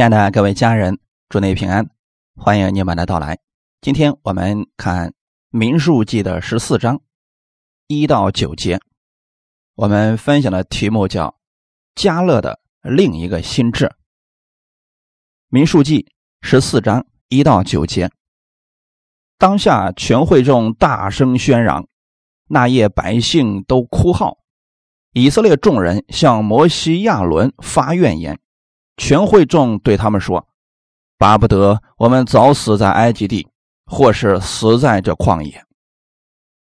亲爱的各位家人，祝你平安，欢迎你们的到来。今天我们看《民数记》的十四章一到九节，我们分享的题目叫“加勒的另一个心智”。《民数记》十四章一到九节，当下全会众大声喧嚷，那夜百姓都哭号，以色列众人向摩西、亚伦发怨言。全会众对他们说：“巴不得我们早死在埃及地，或是死在这旷野。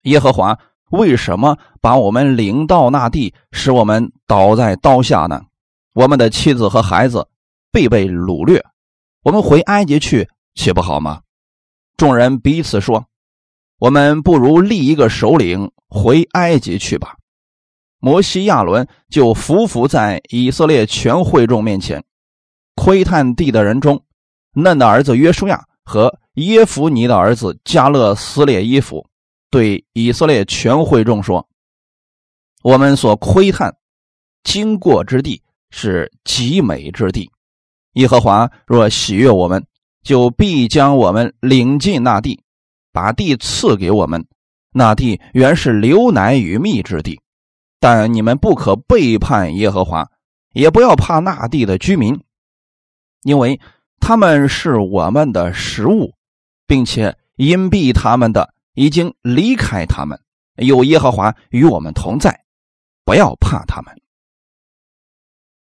耶和华为什么把我们领到那地，使我们倒在刀下呢？我们的妻子和孩子被被掳掠，我们回埃及去岂不好吗？”众人彼此说：“我们不如立一个首领回埃及去吧。”摩西、亚伦就伏伏在以色列全会众面前。窥探地的人中，嫩的儿子约书亚和耶夫尼的儿子加勒撕裂衣服，对以色列全会众说：“我们所窥探经过之地是极美之地。耶和华若喜悦我们，就必将我们领进那地，把地赐给我们。那地原是流奶与蜜之地，但你们不可背叛耶和华，也不要怕那地的居民。”因为他们是我们的食物，并且隐蔽他们的已经离开他们，有耶和华与我们同在，不要怕他们。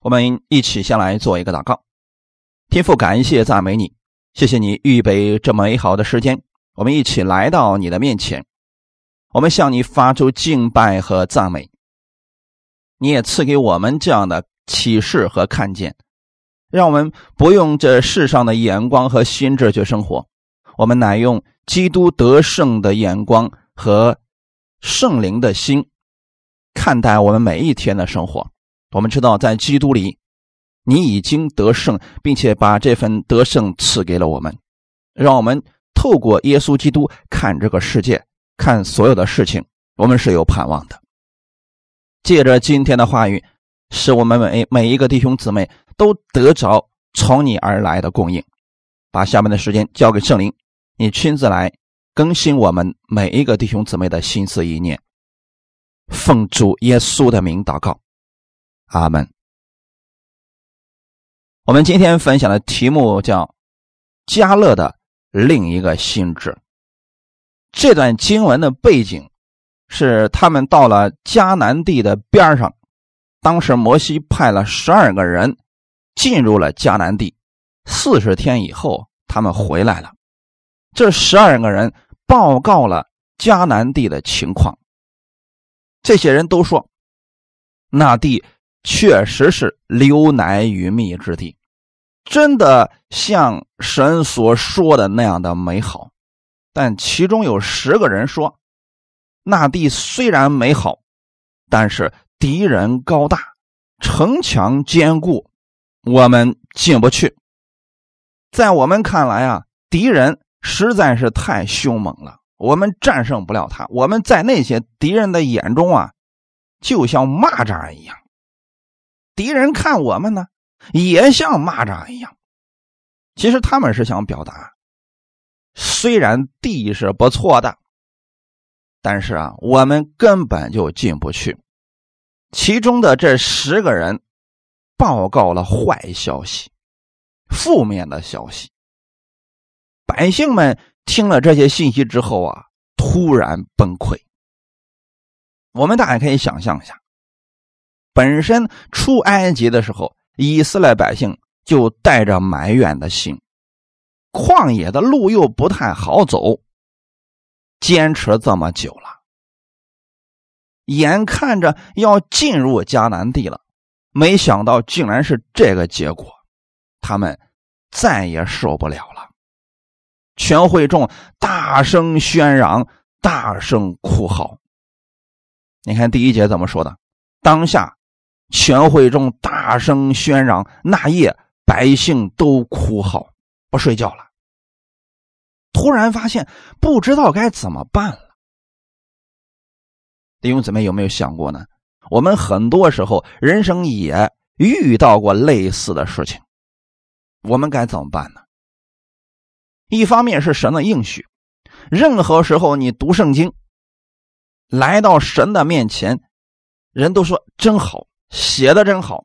我们一起先来做一个祷告，天父，感谢赞美你，谢谢你预备这么美好的时间，我们一起来到你的面前，我们向你发出敬拜和赞美，你也赐给我们这样的启示和看见。让我们不用这世上的眼光和心智去生活，我们乃用基督得胜的眼光和圣灵的心看待我们每一天的生活。我们知道，在基督里，你已经得胜，并且把这份得胜赐给了我们。让我们透过耶稣基督看这个世界，看所有的事情，我们是有盼望的。借着今天的话语。使我们每每一个弟兄姊妹都得着从你而来的供应，把下面的时间交给圣灵，你亲自来更新我们每一个弟兄姊妹的心思意念。奉主耶稣的名祷告，阿门。我们今天分享的题目叫“加勒的另一个心智”。这段经文的背景是他们到了迦南地的边上。当时摩西派了十二个人进入了迦南地，四十天以后他们回来了。这十二个人报告了迦南地的情况。这些人都说，那地确实是流奶与蜜之地，真的像神所说的那样的美好。但其中有十个人说，那地虽然美好，但是。敌人高大，城墙坚固，我们进不去。在我们看来啊，敌人实在是太凶猛了，我们战胜不了他。我们在那些敌人的眼中啊，就像蚂蚱一样。敌人看我们呢，也像蚂蚱一样。其实他们是想表达，虽然地是不错的，但是啊，我们根本就进不去。其中的这十个人报告了坏消息，负面的消息。百姓们听了这些信息之后啊，突然崩溃。我们大家可以想象一下，本身出埃及的时候，以色列百姓就带着埋怨的心，旷野的路又不太好走，坚持这么久了。眼看着要进入迦南地了，没想到竟然是这个结果，他们再也受不了了。全会众大声喧嚷，大声哭嚎。你看第一节怎么说的？当下全会众大声喧嚷，那夜百姓都哭嚎，不睡觉了。突然发现不知道该怎么办了。弟兄姊妹有没有想过呢？我们很多时候人生也遇到过类似的事情，我们该怎么办呢？一方面是神的应许，任何时候你读圣经，来到神的面前，人都说真好，写的真好，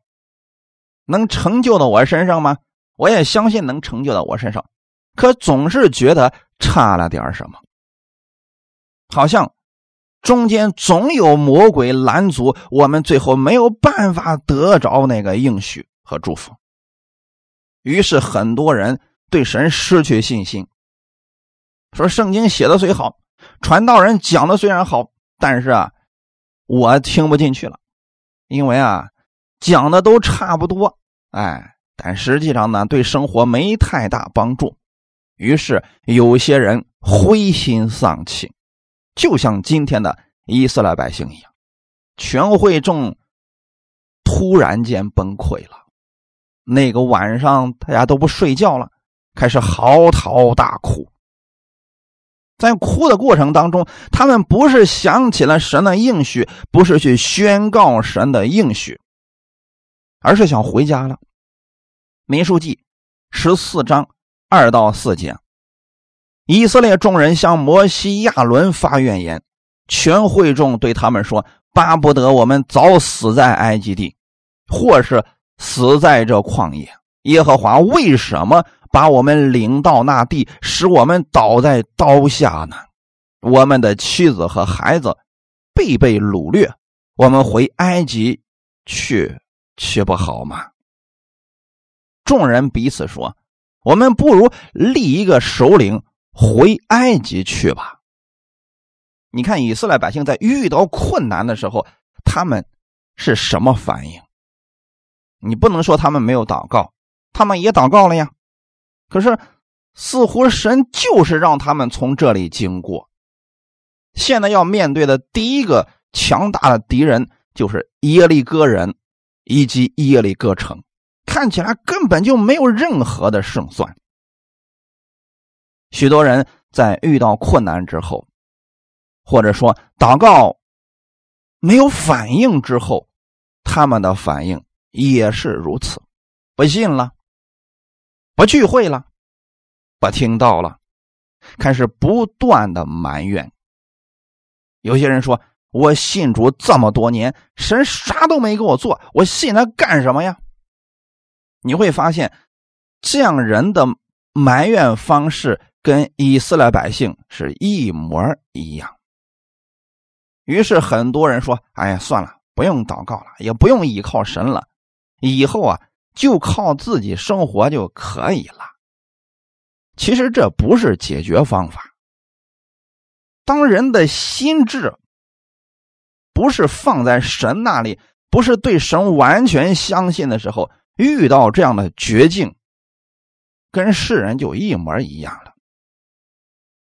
能成就到我身上吗？我也相信能成就到我身上，可总是觉得差了点什么，好像中间总有魔鬼拦阻，我们最后没有办法得着那个应许和祝福。于是很多人对神失去信心，说圣经写的虽好，传道人讲的虽然好，但是啊，我听不进去了，因为啊，讲的都差不多，哎，但实际上呢，对生活没太大帮助。于是有些人灰心丧气，就像今天的伊斯兰百姓一样，全会众突然间崩溃了。那个晚上，大家都不睡觉了，开始嚎啕大哭。在哭的过程当中，他们不是想起了神的应许，不是去宣告神的应许，而是想回家了。民数记十四章二到四节，以色列众人向摩西、亚伦发怨言，全会众对他们说：“巴不得我们早死在埃及地，或是……”死在这旷野，耶和华为什么把我们领到那地，使我们倒在刀下呢？我们的妻子和孩子被被掳掠，我们回埃及去，岂不好吗？众人彼此说：“我们不如立一个首领回埃及去吧。”你看，以色列百姓在遇到困难的时候，他们是什么反应？你不能说他们没有祷告，他们也祷告了呀。可是，似乎神就是让他们从这里经过。现在要面对的第一个强大的敌人就是耶利哥人以及耶利哥城，看起来根本就没有任何的胜算。许多人在遇到困难之后，或者说祷告没有反应之后，他们的反应。也是如此，不信了，不聚会了，不听到了，开始不断的埋怨。有些人说：“我信主这么多年，神啥都没给我做，我信他干什么呀？”你会发现，这样人的埋怨方式跟以色列百姓是一模一样。于是很多人说：“哎呀，算了，不用祷告了，也不用依靠神了。”以后啊，就靠自己生活就可以了。其实这不是解决方法。当人的心智不是放在神那里，不是对神完全相信的时候，遇到这样的绝境，跟世人就一模一样了。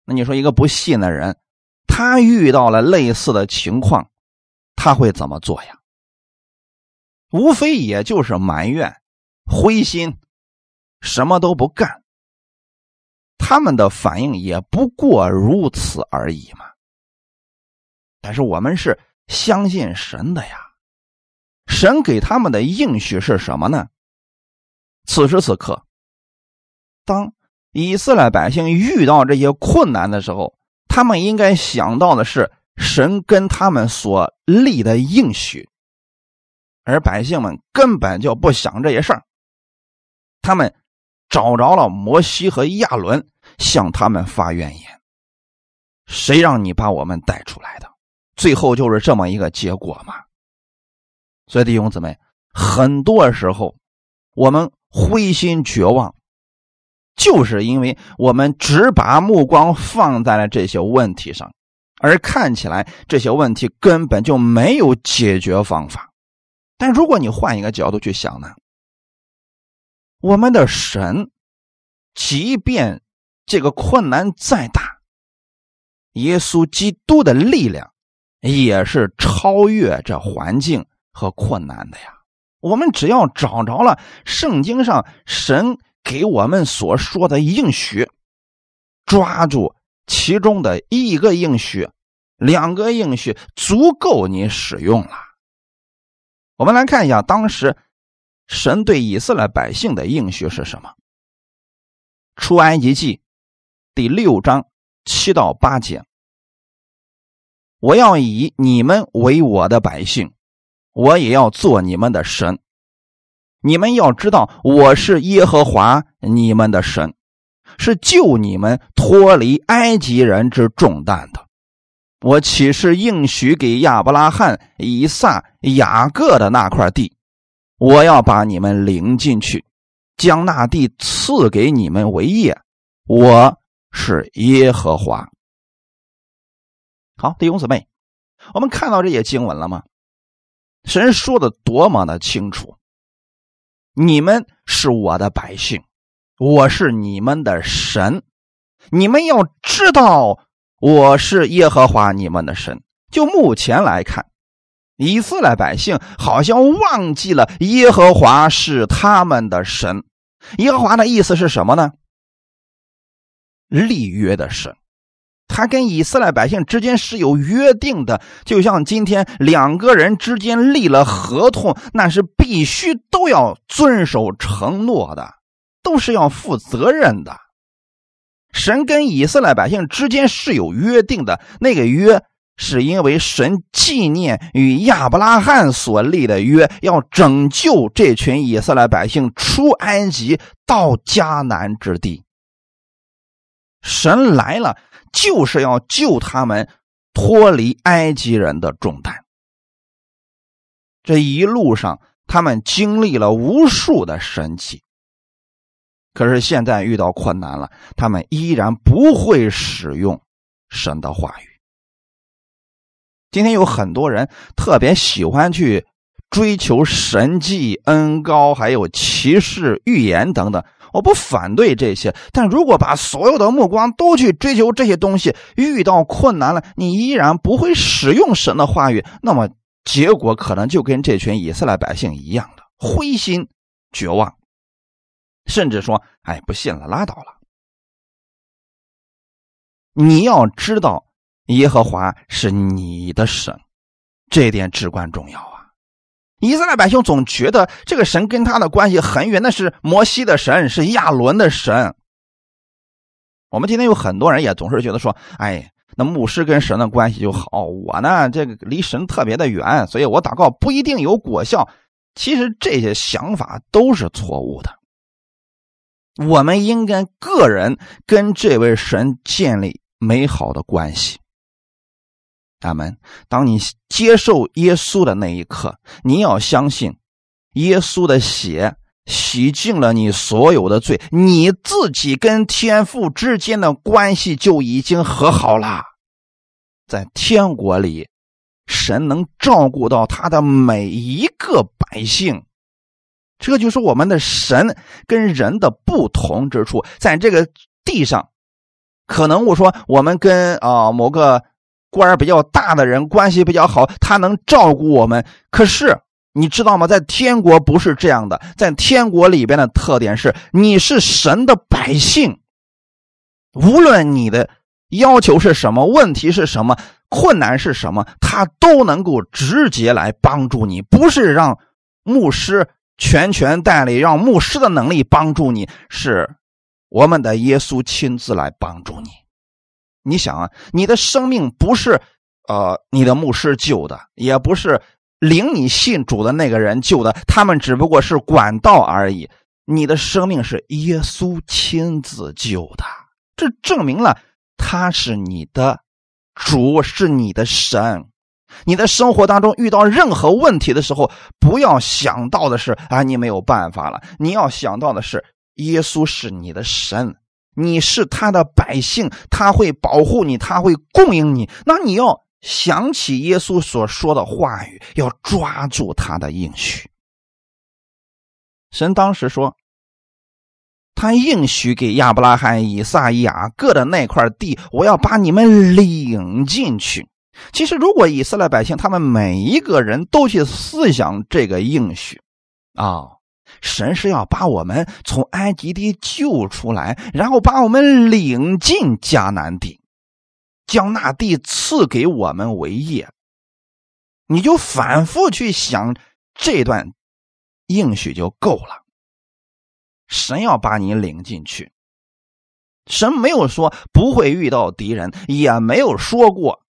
那你说，一个不信的人，他遇到了类似的情况，他会怎么做呀？无非也就是埋怨、灰心，什么都不干。他们的反应也不过如此而已嘛。但是我们是相信神的呀，神给他们的应许是什么呢？此时此刻，当以色列百姓遇到这些困难的时候，他们应该想到的是神跟他们所立的应许。而百姓们根本就不想这些事儿，他们找着了摩西和亚伦，向他们发怨言：“谁让你把我们带出来的？”最后就是这么一个结果嘛。所以弟兄姊妹，很多时候我们灰心绝望，就是因为我们只把目光放在了这些问题上，而看起来这些问题根本就没有解决方法。但如果你换一个角度去想呢？我们的神，即便这个困难再大，耶稣基督的力量也是超越这环境和困难的呀。我们只要找着了圣经上神给我们所说的应许，抓住其中的一个应许、两个应许，足够你使用了。我们来看一下，当时神对以色列百姓的应许是什么？出埃及记第六章七到八节。我要以你们为我的百姓，我也要做你们的神。你们要知道，我是耶和华你们的神，是救你们脱离埃及人之重担的。我岂是应许给亚伯拉罕、以撒、雅各的那块地？我要把你们领进去，将那地赐给你们为业。我是耶和华。好，弟兄姊妹，我们看到这些经文了吗？神说的多么的清楚！你们是我的百姓，我是你们的神。你们要知道，我是耶和华你们的神。就目前来看，以色列百姓好像忘记了耶和华是他们的神。耶和华的意思是什么呢？立约的神。他跟以色列百姓之间是有约定的，就像今天两个人之间立了合同，那是必须都要遵守承诺的，都是要负责任的。神跟以色列百姓之间是有约定的，那个约是因为神纪念与亚伯拉罕所立的约，要拯救这群以色列百姓出埃及到迦南之地。神来了。就是要救他们脱离埃及人的重担。这一路上，他们经历了无数的神奇，可是现在遇到困难了，他们依然不会使用神的话语。今天有很多人特别喜欢去追求神迹、恩高，还有骑士预言等等。我不反对这些，但如果把所有的目光都去追求这些东西，遇到困难了，你依然不会使用神的话语，那么结果可能就跟这群以色列百姓一样的灰心绝望，甚至说：“哎，不信了，拉倒了。”你要知道，耶和华是你的神，这点至关重要。以色列百姓总觉得这个神跟他的关系很远，那是摩西的神，是亚伦的神。我们今天有很多人也总是觉得说：“哎，那牧师跟神的关系就好，我呢这个离神特别的远，所以我祷告不一定有果效。”其实这些想法都是错误的。我们应该个人跟这位神建立美好的关系。他们，当你接受耶稣的那一刻，你要相信，耶稣的血洗净了你所有的罪，你自己跟天父之间的关系就已经和好了。在天国里，神能照顾到他的每一个百姓，这就是我们的神跟人的不同之处。在这个地上，可能我说我们跟啊某个。官比较大的人关系比较好，他能照顾我们。可是你知道吗？在天国不是这样的，在天国里边的特点是，你是神的百姓，无论你的要求是什么，问题是什么，困难是什么，他都能够直接来帮助你。不是让牧师全权代理，让牧师的能力帮助你，是我们的耶稣亲自来帮助你。你想啊，你的生命不是，呃，你的牧师救的，也不是领你信主的那个人救的，他们只不过是管道而已。你的生命是耶稣亲自救的，这证明了他是你的主，是你的神。你的生活当中遇到任何问题的时候，不要想到的是啊，你没有办法了。你要想到的是，耶稣是你的神。你是他的百姓，他会保护你，他会供应你。那你要想起耶稣所说的话语，要抓住他的应许。神当时说，他应许给亚伯拉罕、以撒、雅各的那块地，我要把你们领进去。其实，如果以色列百姓他们每一个人都去思想这个应许，啊。神是要把我们从埃及地救出来，然后把我们领进迦南地，将那地赐给我们为业。你就反复去想这段应许就够了。神要把你领进去，神没有说不会遇到敌人，也没有说过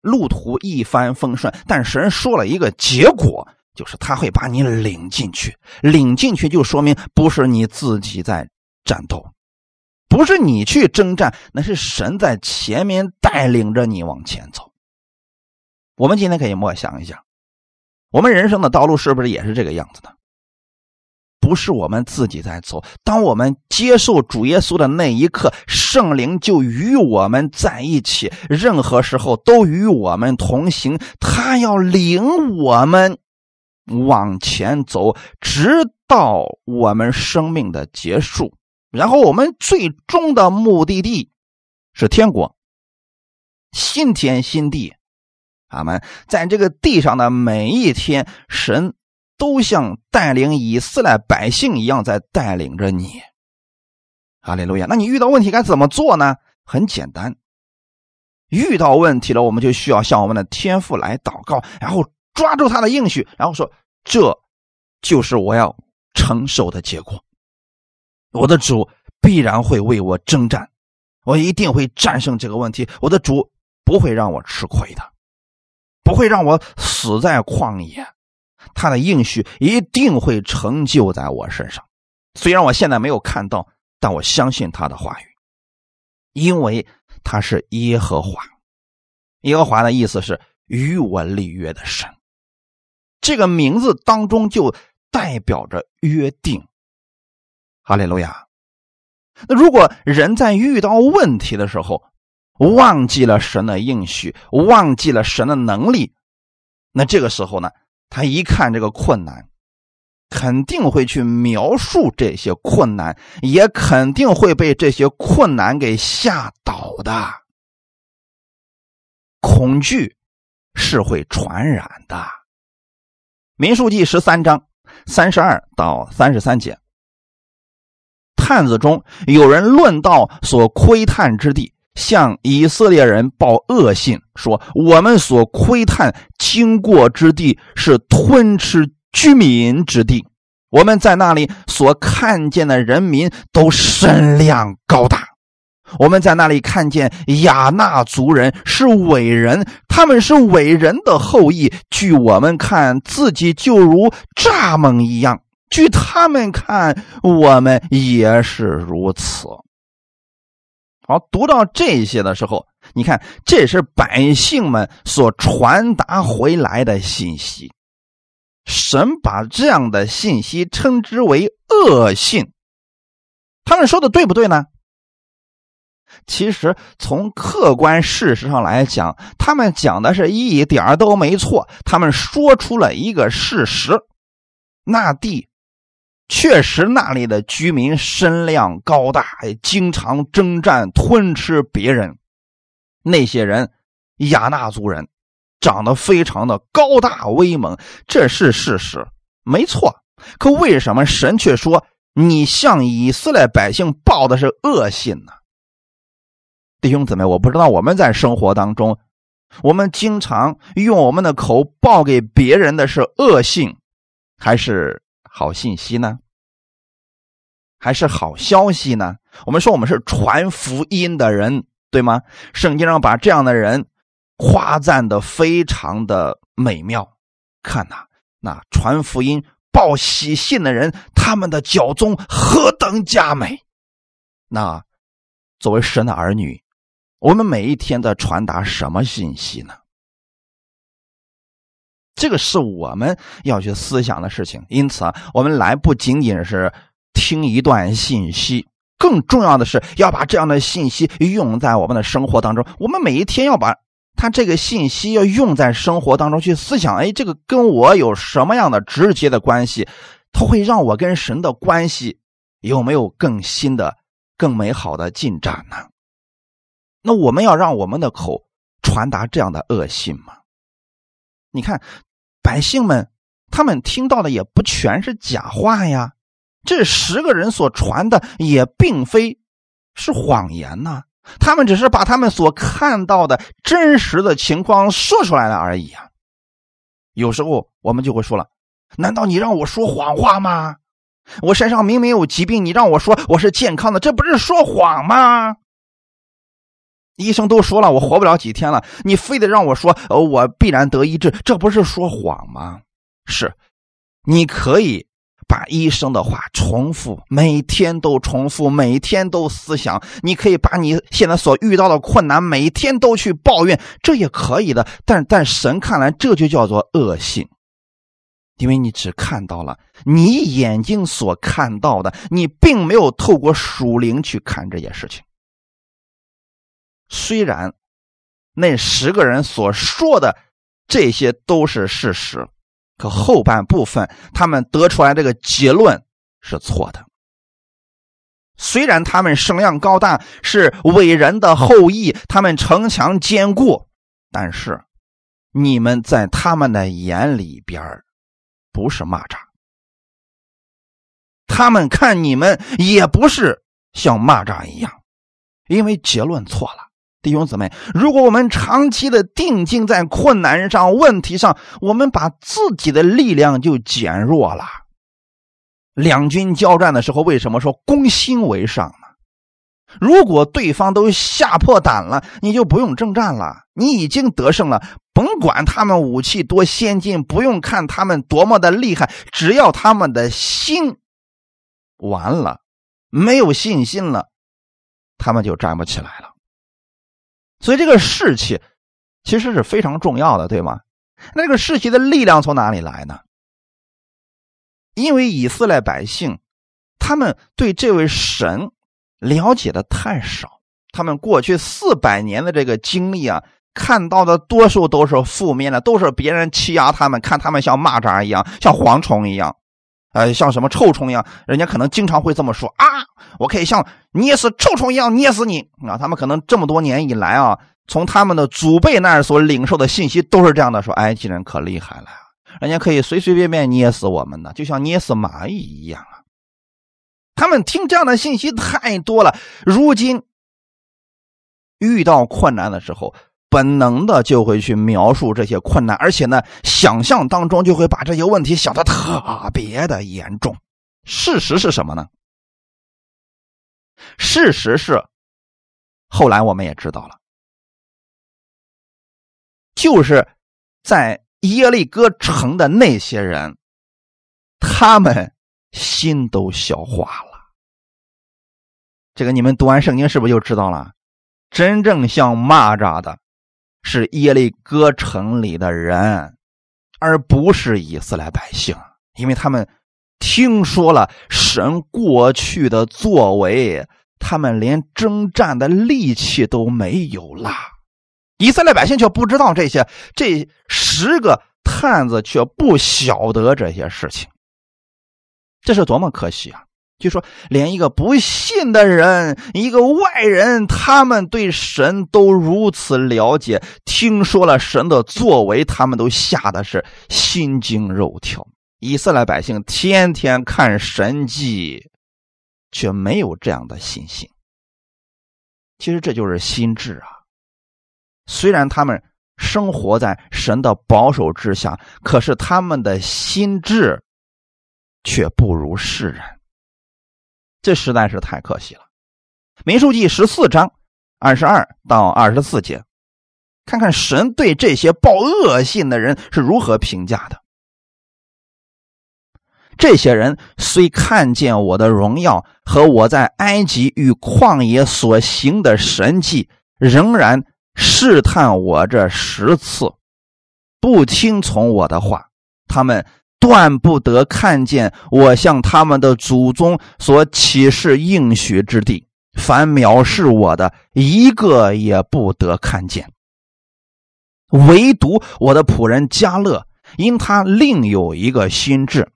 路途一帆风顺。但神说了一个结果，就是他会把你领进去。领进去就说明不是你自己在战斗，不是你去征战，那是神在前面带领着你往前走。我们今天可以默想一下，我们人生的道路是不是也是这个样子的？不是我们自己在走，当我们接受主耶稣的那一刻，圣灵就与我们在一起，任何时候都与我们同行。他要领我们往前走，直到我们生命的结束。然后我们最终的目的地是天国，新天新地。阿门。在这个地上的每一天，神。都像带领以色列百姓一样，在带领着你。哈利路亚！那你遇到问题该怎么做呢？很简单，遇到问题了，我们就需要向我们的天父来祷告，然后抓住他的应许，然后说：“这就是我要承受的结果。我的主必然会为我征战，我一定会战胜这个问题。我的主不会让我吃亏的，不会让我死在旷野。”他的应许一定会成就在我身上，虽然我现在没有看到，但我相信他的话语，因为他是耶和华。耶和华的意思是与我立约的神，这个名字当中就代表着约定。哈利路亚。那如果人在遇到问题的时候，忘记了神的应许，忘记了神的能力，那这个时候呢？他一看这个困难，肯定会去描述这些困难，也肯定会被这些困难给吓倒的。恐惧是会传染的。民数记十三章三十二到三十三节，探子中有人论到所窥探之地。向以色列人报恶信，说我们所窥探经过之地是吞吃居民之地，我们在那里所看见的人民都身量高大，我们在那里看见亚纳族人是伟人，他们是伟人的后裔，据我们看自己就如蚱蜢一样，据他们看我们也是如此。好，读到这些的时候，你看，这是百姓们所传达回来的信息。神把这样的信息称之为恶信。他们说的对不对呢？其实从客观事实上来讲，他们讲的是一点都没错。他们说出了一个事实：那地。确实，那里的居民身量高大，经常征战吞吃别人。那些人，亚纳族人，长得非常的高大威猛，这是事实，没错。可为什么神却说你向以色列百姓报的是恶信呢？弟兄姊妹，我不知道我们在生活当中，我们经常用我们的口报给别人的是恶性，还是？好信息呢，还是好消息呢？我们说我们是传福音的人，对吗？圣经上把这样的人夸赞的非常的美妙。看呐，那传福音、报喜信的人，他们的脚踪何等佳美！那作为神的儿女，我们每一天在传达什么信息呢？这个是我们要去思想的事情，因此啊，我们来不仅仅是听一段信息，更重要的是要把这样的信息用在我们的生活当中。我们每一天要把他这个信息要用在生活当中去思想，哎，这个跟我有什么样的直接的关系？它会让我跟神的关系有没有更新的、更美好的进展呢？那我们要让我们的口传达这样的恶信吗？你看，百姓们他们听到的也不全是假话呀。这十个人所传的也并非是谎言呐，他们只是把他们所看到的真实的情况说出来了而已啊。有时候我们就会说了：“难道你让我说谎话吗？我身上明明有疾病，你让我说我是健康的，这不是说谎吗？医生都说了，我活不了几天了，你非得让我说，呃，我必然得医治，这不是说谎吗？是，你可以把医生的话重复，每天都重复，每天都思想。你可以把你现在所遇到的困难，每天都去抱怨，这也可以的。但但神看来，这就叫做恶性，因为你只看到了你眼睛所看到的，你并没有透过属灵去看这件事情。虽然那十个人所说的这些都是事实，可后半部分他们得出来这个结论是错的。虽然他们声量高大，是伟人的后裔，他们城墙坚固，但是你们在他们的眼里边不是蚂蚱，他们看你们也不是像蚂蚱一样，因为结论错了。弟兄姊妹，如果我们长期的定睛在困难上、问题上，我们把自己的力量就减弱了。两军交战的时候，为什么说攻心为上呢？如果对方都吓破胆了，你就不用征战了，你已经得胜了。甭管他们武器多先进，不用看他们多么的厉害，只要他们的心完了，没有信心了，他们就站不起来了。所以这个士气其实是非常重要的，对吗？那个士气的力量从哪里来呢？因为以色列百姓他们对这位神了解的太少，他们过去四百年的这个经历啊，看到的多数都是负面的，都是别人欺压他们，看他们像蚂蚱一样，像蝗虫一样，呃，像什么臭虫一样，人家可能经常会这么说啊。我可以像捏死臭虫一样捏死你啊！他们可能这么多年以来啊，从他们的祖辈那儿所领受的信息都是这样的：说埃及人可厉害了，人家可以随随便便捏死我们的，就像捏死蚂蚁一样啊！他们听这样的信息太多了，如今遇到困难的时候，本能的就会去描述这些困难，而且呢，想象当中就会把这些问题想的特别的严重。事实是什么呢？事实是，后来我们也知道了，就是在耶利哥城的那些人，他们心都消化了。这个你们读完圣经是不是就知道了？真正像蚂蚱的，是耶利哥城里的人，而不是以色列百姓，因为他们。听说了神过去的作为，他们连征战的力气都没有了。以色列百姓却不知道这些，这十个探子却不晓得这些事情，这是多么可惜啊！就说连一个不信的人，一个外人，他们对神都如此了解，听说了神的作为，他们都吓得是心惊肉跳。以色列百姓天天看神迹，却没有这样的信心。其实这就是心智啊。虽然他们生活在神的保守之下，可是他们的心智却不如世人。这实在是太可惜了。民数记十四章二十二到二十四节，看看神对这些报恶信的人是如何评价的。这些人虽看见我的荣耀和我在埃及与旷野所行的神迹，仍然试探我这十次，不听从我的话。他们断不得看见我向他们的祖宗所启示应许之地。凡藐视我的，一个也不得看见。唯独我的仆人加勒，因他另有一个心智。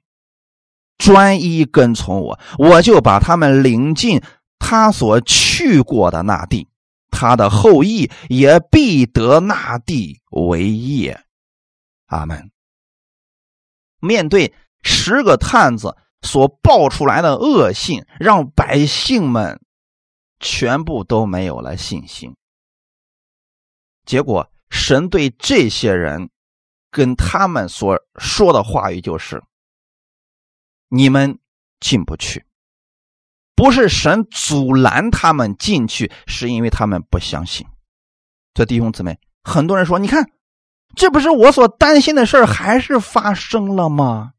专一跟从我，我就把他们领进他所去过的那地，他的后裔也必得那地为业。阿门。面对十个探子所报出来的恶信，让百姓们全部都没有了信心。结果，神对这些人跟他们所说的话语就是。你们进不去。不是神阻拦他们进去，是因为他们不相信。这弟兄姊妹，很多人说：“你看，这不是我所担心的事儿，还是发生了吗？”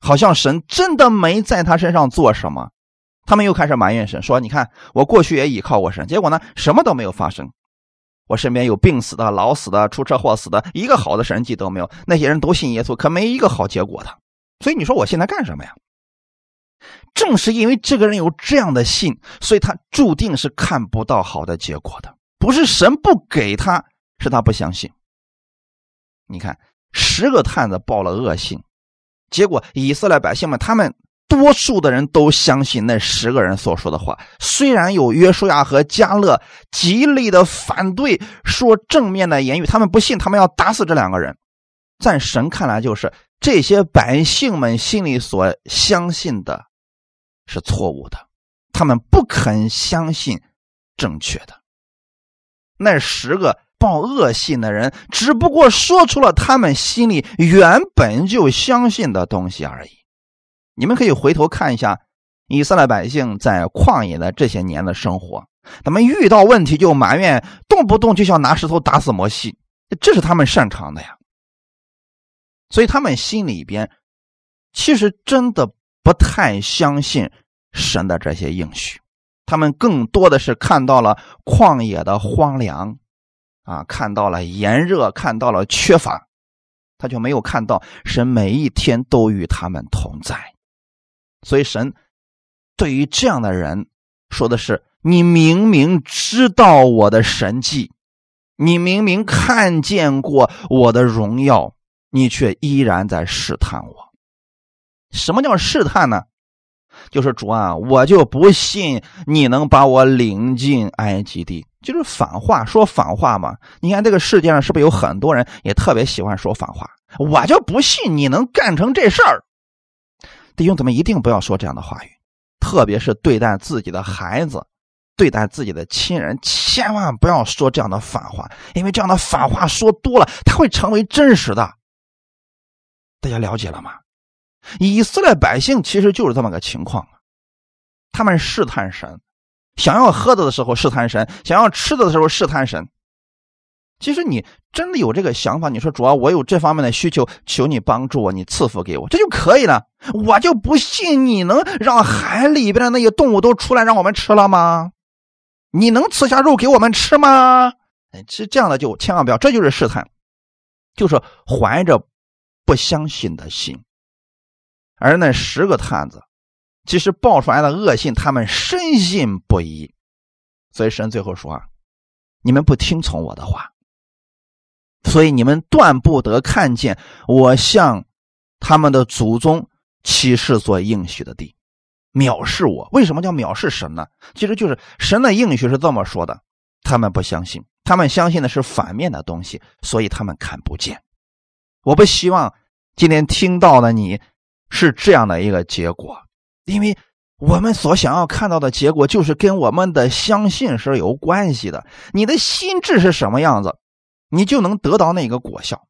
好像神真的没在他身上做什么。他们又开始埋怨神，说：“你看，我过去也倚靠过神，结果呢，什么都没有发生。我身边有病死的、老死的、出车祸死的，一个好的神迹都没有。那些人都信耶稣，可没一个好结果的。所以你说我现在干什么呀？”正是因为这个人有这样的信，所以他注定是看不到好的结果的。不是神不给他，是他不相信。你看，十个探子报了恶信，结果以色列百姓们，他们多数的人都相信那十个人所说的话。虽然有约书亚和加勒极力的反对，说正面的言语，他们不信，他们要打死这两个人。在神看来，就是这些百姓们心里所相信的。是错误的，他们不肯相信正确的。那十个报恶信的人，只不过说出了他们心里原本就相信的东西而已。你们可以回头看一下以色列百姓在旷野的这些年的生活，他们遇到问题就埋怨，动不动就想拿石头打死摩西，这是他们擅长的呀。所以他们心里边其实真的。不太相信神的这些应许，他们更多的是看到了旷野的荒凉，啊，看到了炎热，看到了缺乏，他就没有看到神每一天都与他们同在。所以神对于这样的人说的是：“你明明知道我的神迹，你明明看见过我的荣耀，你却依然在试探我。”什么叫试探呢？就是主啊，我就不信你能把我领进埃及地，就是反话，说反话嘛。你看这个世界上是不是有很多人也特别喜欢说反话？我就不信你能干成这事儿。弟兄姊妹，一定不要说这样的话语，特别是对待自己的孩子、对待自己的亲人，千万不要说这样的反话，因为这样的反话说多了，它会成为真实的。大家了解了吗？以色列百姓其实就是这么个情况，他们试探神，想要喝的的时候试探神，想要吃的的时候试探神。其实你真的有这个想法，你说主要我有这方面的需求，求你帮助我，你赐福给我，这就可以了。我就不信你能让海里边的那些动物都出来让我们吃了吗？你能赐下肉给我们吃吗？哎，其实这样的就千万不要，这就是试探，就是怀着不相信的心。而那十个探子，即使报出来的恶信，他们深信不疑。所以神最后说：“啊，你们不听从我的话，所以你们断不得看见我向他们的祖宗启示所应许的地，藐视我。为什么叫藐视神呢？其实就是神的应许是这么说的，他们不相信，他们相信的是反面的东西，所以他们看不见。我不希望今天听到的你。”是这样的一个结果，因为我们所想要看到的结果，就是跟我们的相信是有关系的。你的心智是什么样子，你就能得到那个果效。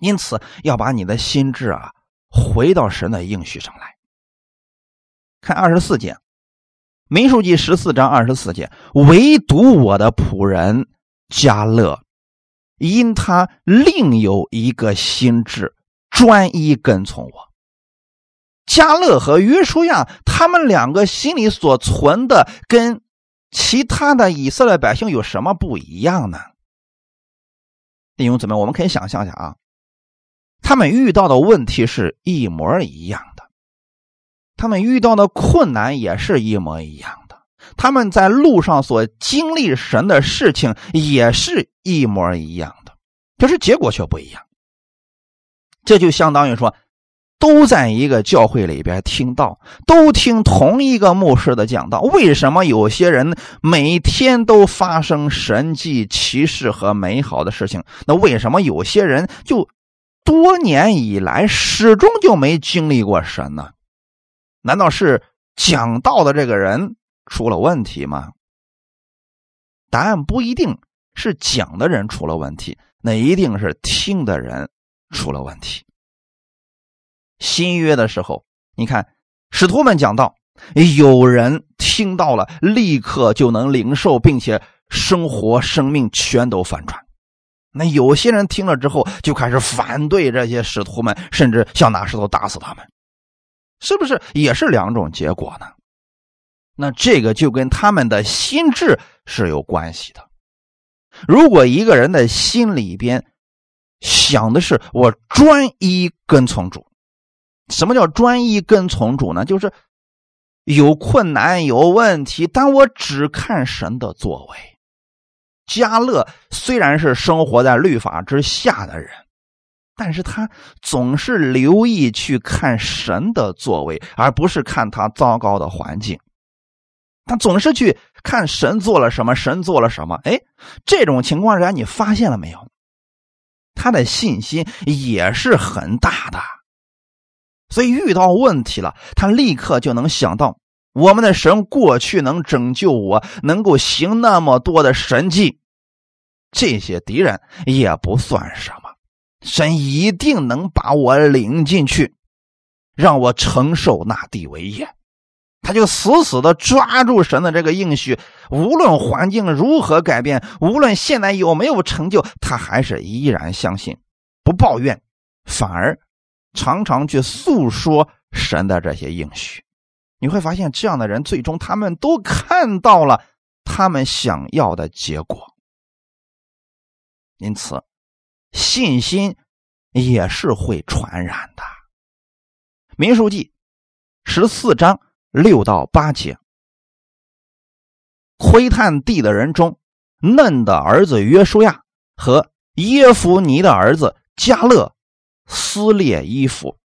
因此，要把你的心智啊，回到神的应许上来。看二十四节，《民数记》十四章二十四节，唯独我的仆人加勒，因他另有一个心智，专一跟从我。加勒和约书亚，他们两个心里所存的，跟其他的以色列百姓有什么不一样呢？弟兄姊妹，我们可以想象一下啊，他们遇到的问题是一模一样的，他们遇到的困难也是一模一样的，他们在路上所经历神的事情也是一模一样的，可是结果却不一样。这就相当于说。都在一个教会里边听到，都听同一个牧师的讲道。为什么有些人每天都发生神迹奇事和美好的事情？那为什么有些人就多年以来始终就没经历过神呢？难道是讲道的这个人出了问题吗？答案不一定是讲的人出了问题，那一定是听的人出了问题。新约的时候，你看，使徒们讲到，有人听到了，立刻就能领受，并且生活、生命全都反转。那有些人听了之后，就开始反对这些使徒们，甚至想拿石头打死他们，是不是也是两种结果呢？那这个就跟他们的心智是有关系的。如果一个人的心里边想的是我专一跟从主，什么叫专一跟从主呢？就是有困难有问题，但我只看神的作为。加勒虽然是生活在律法之下的人，但是他总是留意去看神的作为，而不是看他糟糕的环境。他总是去看神做了什么，神做了什么。哎，这种情况下，你发现了没有？他的信心也是很大的，所以遇到问题了，他立刻就能想到。我们的神过去能拯救我，能够行那么多的神迹，这些敌人也不算什么。神一定能把我领进去，让我承受那地为业。他就死死的抓住神的这个应许，无论环境如何改变，无论现在有没有成就，他还是依然相信，不抱怨，反而常常去诉说神的这些应许。你会发现，这样的人最终他们都看到了他们想要的结果。因此，信心也是会传染的。民数记十四章六到八节，窥探地的人中，嫩的儿子约书亚和耶夫尼的儿子加勒撕裂衣服。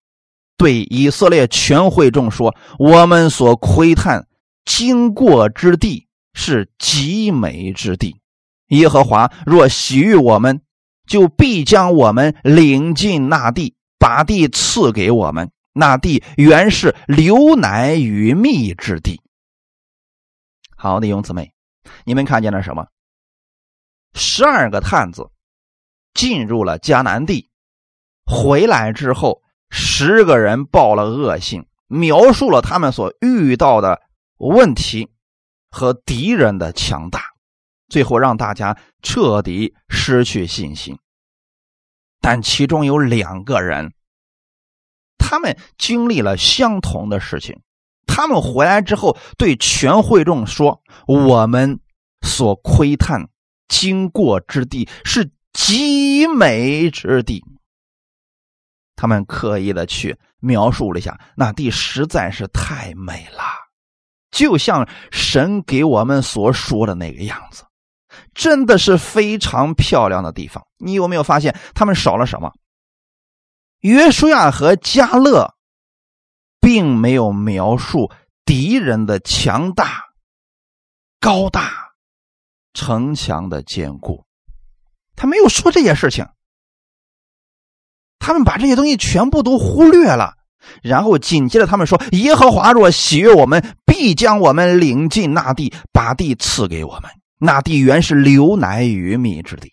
对以色列全会众说：“我们所窥探经过之地是极美之地。耶和华若喜悦我们，就必将我们领进那地，把地赐给我们。那地原是流奶与蜜之地。”好，弟兄姊妹，你们看见了什么？十二个探子进入了迦南地，回来之后。十个人报了恶信，描述了他们所遇到的问题和敌人的强大，最后让大家彻底失去信心。但其中有两个人，他们经历了相同的事情，他们回来之后对全会众说：“我们所窥探经过之地是极美之地。”他们刻意的去描述了一下，那地实在是太美了，就像神给我们所说的那个样子，真的是非常漂亮的地方。你有没有发现他们少了什么？约书亚和加勒并没有描述敌人的强大、高大、城墙的坚固，他没有说这些事情。他们把这些东西全部都忽略了，然后紧接着他们说：“耶和华若喜悦我们，必将我们领进那地，把地赐给我们。那地原是流奶与蜜之地。”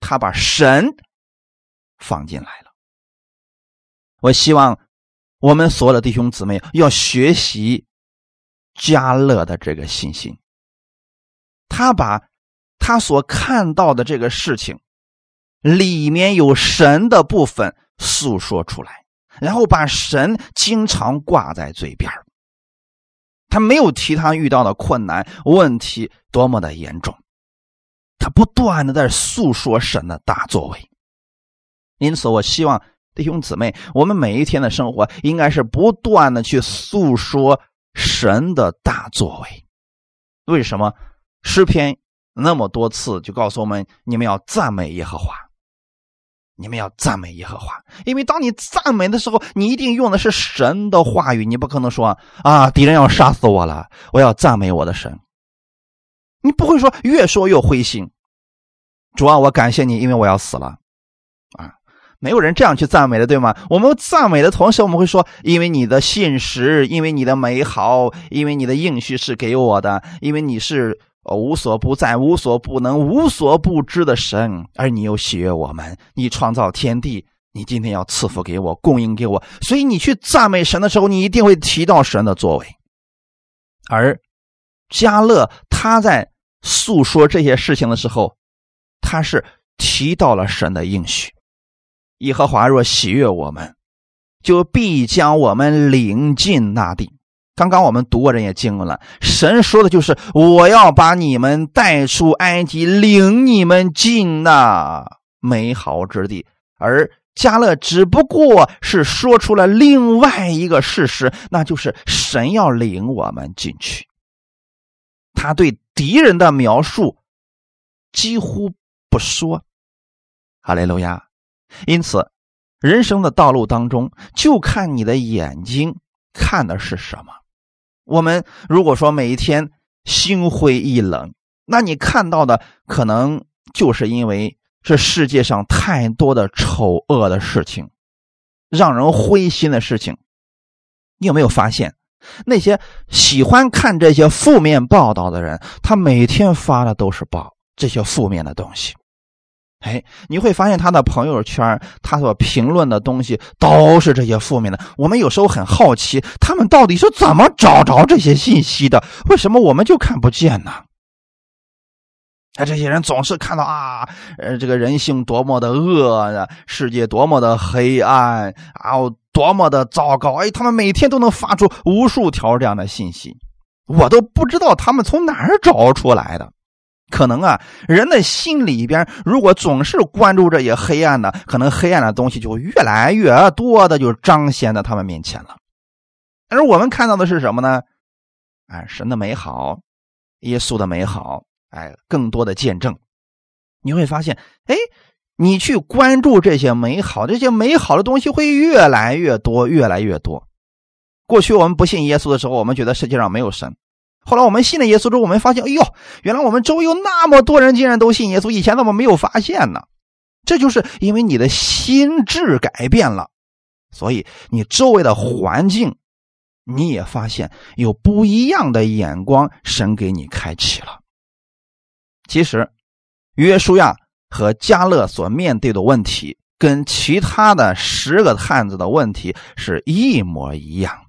他把神放进来了。我希望我们所有的弟兄姊妹要学习加勒的这个信心。他把他所看到的这个事情。里面有神的部分诉说出来，然后把神经常挂在嘴边他没有提他遇到的困难问题多么的严重，他不断的在诉说神的大作为。因此，我希望弟兄姊妹，我们每一天的生活应该是不断的去诉说神的大作为。为什么诗篇那么多次就告诉我们，你们要赞美耶和华？你们要赞美耶和华，因为当你赞美的时候，你一定用的是神的话语，你不可能说啊，敌人要杀死我了，我要赞美我的神。你不会说越说越灰心，主啊，我感谢你，因为我要死了，啊，没有人这样去赞美的，对吗？我们赞美的同时，我们会说，因为你的信实，因为你的美好，因为你的应许是给我的，因为你是。无所不在、无所不能、无所不知的神，而你又喜悦我们。你创造天地，你今天要赐福给我，供应给我。所以你去赞美神的时候，你一定会提到神的作为。而加勒他在诉说这些事情的时候，他是提到了神的应许：耶和华若喜悦我们，就必将我们领进那地。刚刚我们读过这些经文了，神说的就是我要把你们带出埃及，领你们进那美好之地。而加勒只不过是说出了另外一个事实，那就是神要领我们进去。他对敌人的描述几乎不说，哈利路亚。因此，人生的道路当中，就看你的眼睛看的是什么。我们如果说每一天心灰意冷，那你看到的可能就是因为这世界上太多的丑恶的事情，让人灰心的事情。你有没有发现，那些喜欢看这些负面报道的人，他每天发的都是报这些负面的东西。哎，你会发现他的朋友圈，他所评论的东西都是这些负面的。我们有时候很好奇，他们到底是怎么找着这些信息的？为什么我们就看不见呢？哎，这些人总是看到啊，呃，这个人性多么的恶，世界多么的黑暗，啊多么的糟糕。哎，他们每天都能发出无数条这样的信息，我都不知道他们从哪儿找出来的。可能啊，人的心里边如果总是关注这些黑暗的，可能黑暗的东西就越来越多的就彰显在他们面前了。而我们看到的是什么呢？哎，神的美好，耶稣的美好，哎，更多的见证。你会发现，哎，你去关注这些美好，这些美好的东西会越来越多，越来越多。过去我们不信耶稣的时候，我们觉得世界上没有神。后来我们信了耶稣之后，我们发现，哎呦，原来我们周围有那么多人竟然都信耶稣，以前怎么没有发现呢？这就是因为你的心智改变了，所以你周围的环境，你也发现有不一样的眼光，神给你开启了。其实，约书亚和加勒所面对的问题，跟其他的十个汉子的问题是一模一样。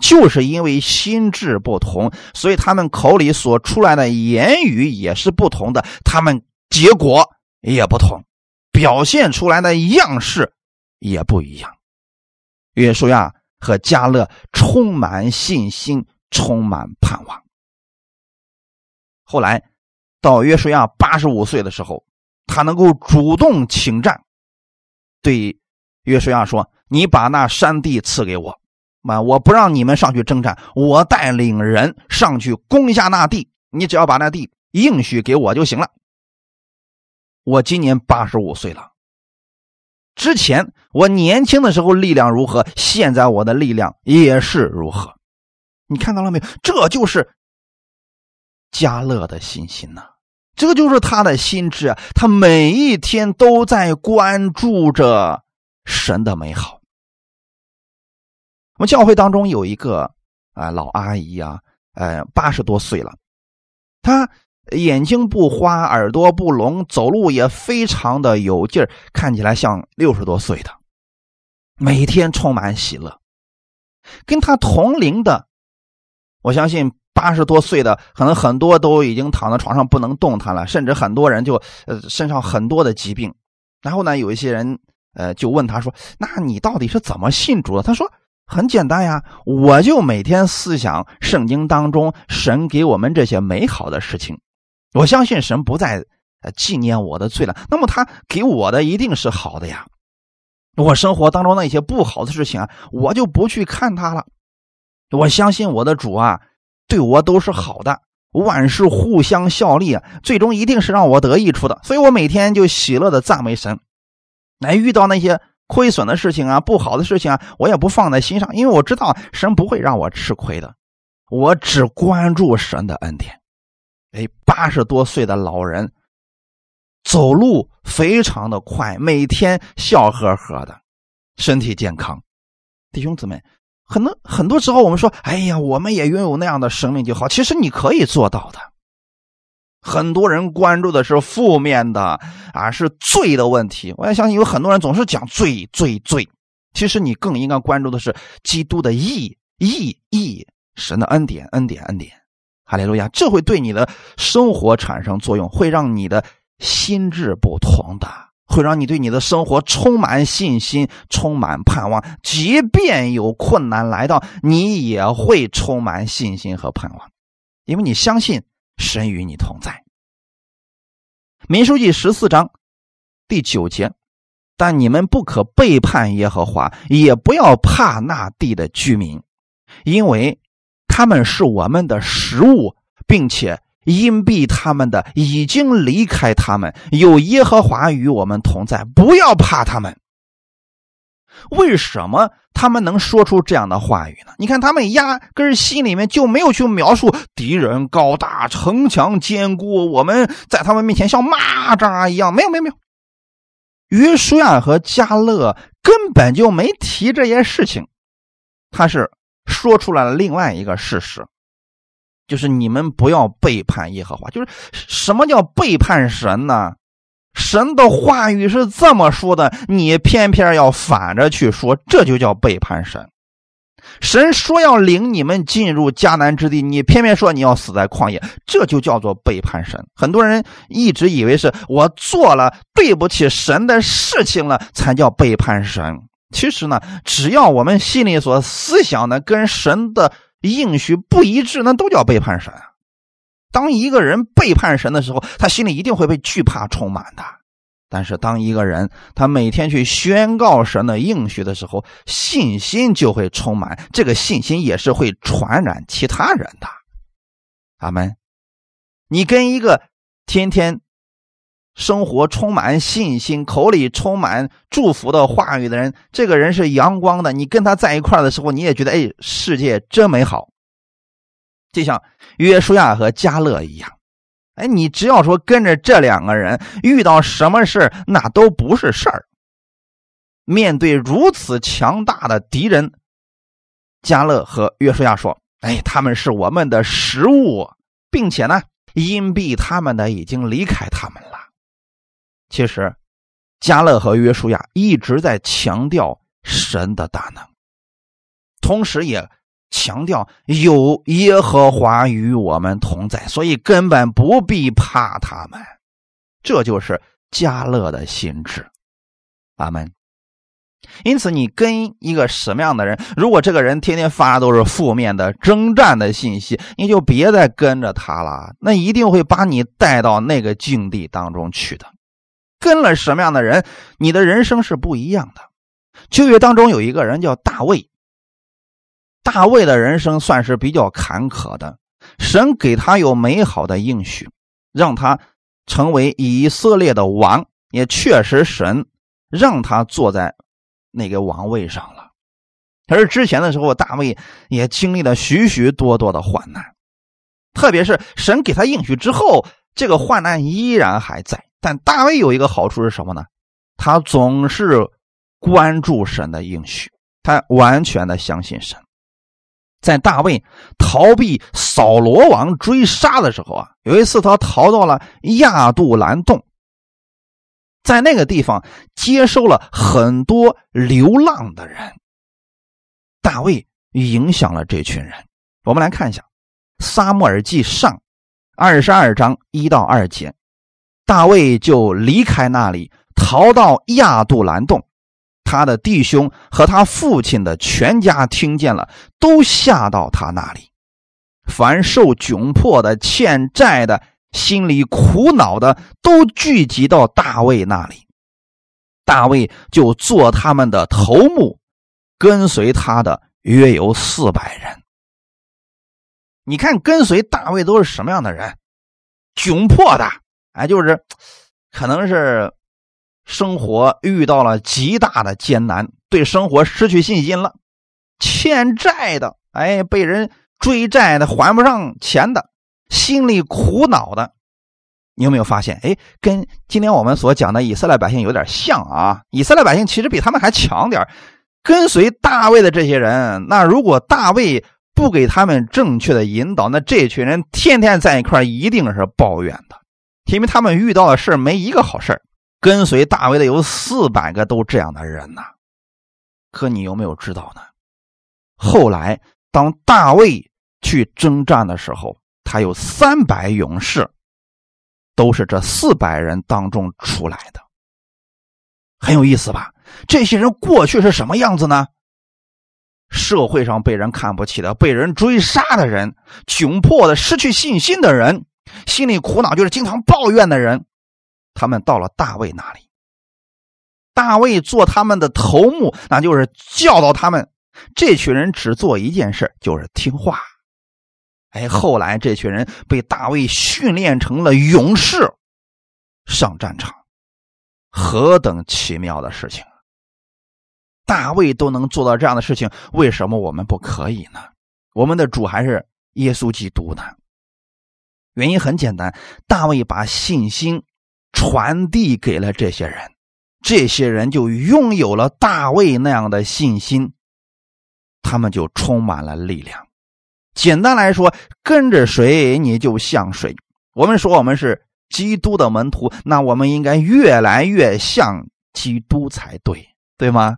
就是因为心智不同，所以他们口里所出来的言语也是不同的，他们结果也不同，表现出来的样式也不一样。约书亚和加勒充满信心，充满盼望。后来到约书亚八十五岁的时候，他能够主动请战，对约书亚说：“你把那山地赐给我。”妈，我不让你们上去征战，我带领人上去攻下那地，你只要把那地应许给我就行了。我今年八十五岁了，之前我年轻的时候力量如何，现在我的力量也是如何。你看到了没有？这就是加勒的信心呐，这就是他的心智啊，他每一天都在关注着神的美好。我们教会当中有一个啊老阿姨啊，呃八十多岁了，她眼睛不花，耳朵不聋，走路也非常的有劲儿，看起来像六十多岁的，每天充满喜乐。跟她同龄的，我相信八十多岁的可能很多都已经躺在床上不能动弹了，甚至很多人就呃身上很多的疾病。然后呢，有一些人呃就问他说：“那你到底是怎么信主的？”他说。很简单呀，我就每天思想圣经当中神给我们这些美好的事情，我相信神不再纪念我的罪了。那么他给我的一定是好的呀。我生活当中那些不好的事情啊，我就不去看他了。我相信我的主啊，对我都是好的，万事互相效力啊，最终一定是让我得益处的。所以我每天就喜乐的赞美神，来遇到那些。亏损的事情啊，不好的事情啊，我也不放在心上，因为我知道神不会让我吃亏的。我只关注神的恩典。哎，八十多岁的老人，走路非常的快，每天笑呵呵的，身体健康。弟兄姊妹，很多很多时候我们说，哎呀，我们也拥有那样的生命就好。其实你可以做到的。很多人关注的是负面的啊，是罪的问题。我也相信有很多人总是讲罪罪罪，其实你更应该关注的是基督的义义义，神的恩典恩典恩典。哈利路亚，这会对你的生活产生作用，会让你的心智不同的，会让你对你的生活充满信心，充满盼望。即便有困难来到，你也会充满信心和盼望，因为你相信。神与你同在。民书记十四章第九节，但你们不可背叛耶和华，也不要怕那地的居民，因为他们是我们的食物，并且因避他们的已经离开他们，有耶和华与我们同在，不要怕他们。为什么他们能说出这样的话语呢？你看，他们压根心里面就没有去描述敌人高大、城墙坚固，我们在他们面前像蚂蚱一样。没有，没有，没有。约书亚和加勒根本就没提这些事情，他是说出来了另外一个事实，就是你们不要背叛耶和华。就是什么叫背叛神呢？神的话语是这么说的，你偏偏要反着去说，这就叫背叛神。神说要领你们进入迦南之地，你偏偏说你要死在旷野，这就叫做背叛神。很多人一直以为是我做了对不起神的事情了，才叫背叛神。其实呢，只要我们心里所思想的跟神的应许不一致，那都叫背叛神。当一个人背叛神的时候，他心里一定会被惧怕充满的。但是，当一个人他每天去宣告神的应许的时候，信心就会充满。这个信心也是会传染其他人的。阿门。你跟一个天天生活充满信心、口里充满祝福的话语的人，这个人是阳光的。你跟他在一块的时候，你也觉得哎，世界真美好。就像约书亚和加勒一样，哎，你只要说跟着这两个人，遇到什么事那都不是事儿。面对如此强大的敌人，加勒和约书亚说：“哎，他们是我们的食物，并且呢，阴蔽他们的已经离开他们了。”其实，加勒和约书亚一直在强调神的大能，同时也。强调有耶和华与我们同在，所以根本不必怕他们。这就是加勒的心智。阿门。因此，你跟一个什么样的人，如果这个人天天发都是负面的征战的信息，你就别再跟着他了。那一定会把你带到那个境地当中去的。跟了什么样的人，你的人生是不一样的。旧约当中有一个人叫大卫。大卫的人生算是比较坎坷的，神给他有美好的应许，让他成为以色列的王，也确实神让他坐在那个王位上了。而之前的时候，大卫也经历了许许多多的患难，特别是神给他应许之后，这个患难依然还在。但大卫有一个好处是什么呢？他总是关注神的应许，他完全的相信神。在大卫逃避扫罗王追杀的时候啊，有一次他逃到了亚杜兰洞，在那个地方接收了很多流浪的人。大卫影响了这群人。我们来看一下《撒母耳记上》二十二章一到二节，大卫就离开那里，逃到亚杜兰洞。他的弟兄和他父亲的全家听见了，都下到他那里。凡受窘迫的、欠债的、心里苦恼的，都聚集到大卫那里。大卫就做他们的头目，跟随他的约有四百人。你看，跟随大卫都是什么样的人？窘迫的，哎，就是可能是。生活遇到了极大的艰难，对生活失去信心了，欠债的，哎，被人追债的，还不上钱的，心里苦恼的，你有没有发现？哎，跟今天我们所讲的以色列百姓有点像啊！以色列百姓其实比他们还强点跟随大卫的这些人，那如果大卫不给他们正确的引导，那这群人天天在一块一定是抱怨的，因为他们遇到的事没一个好事跟随大卫的有四百个都这样的人呐。可你有没有知道呢？后来当大卫去征战的时候，他有三百勇士，都是这四百人当中出来的，很有意思吧？这些人过去是什么样子呢？社会上被人看不起的、被人追杀的人、窘迫的、失去信心的人、心里苦恼就是经常抱怨的人，他们到了大卫那里，大卫做他们的头目，那就是教导他们。这群人只做一件事，就是听话。哎，后来这群人被大卫训练成了勇士，上战场，何等奇妙的事情！大卫都能做到这样的事情，为什么我们不可以呢？我们的主还是耶稣基督呢？原因很简单，大卫把信心传递给了这些人，这些人就拥有了大卫那样的信心，他们就充满了力量。简单来说，跟着谁你就像谁。我们说我们是基督的门徒，那我们应该越来越像基督才对，对吗？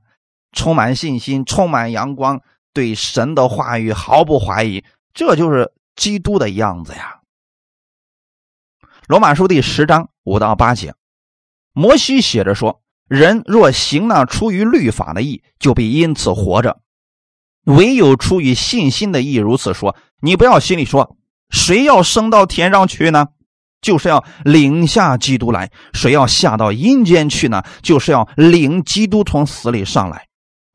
充满信心，充满阳光，对神的话语毫不怀疑，这就是基督的样子呀。罗马书第十章五到八节，摩西写着说：“人若行那出于律法的义，就必因此活着；唯有出于信心的义，如此说。你不要心里说，谁要升到天上去呢？就是要领下基督来；谁要下到阴间去呢？就是要领基督从死里上来。”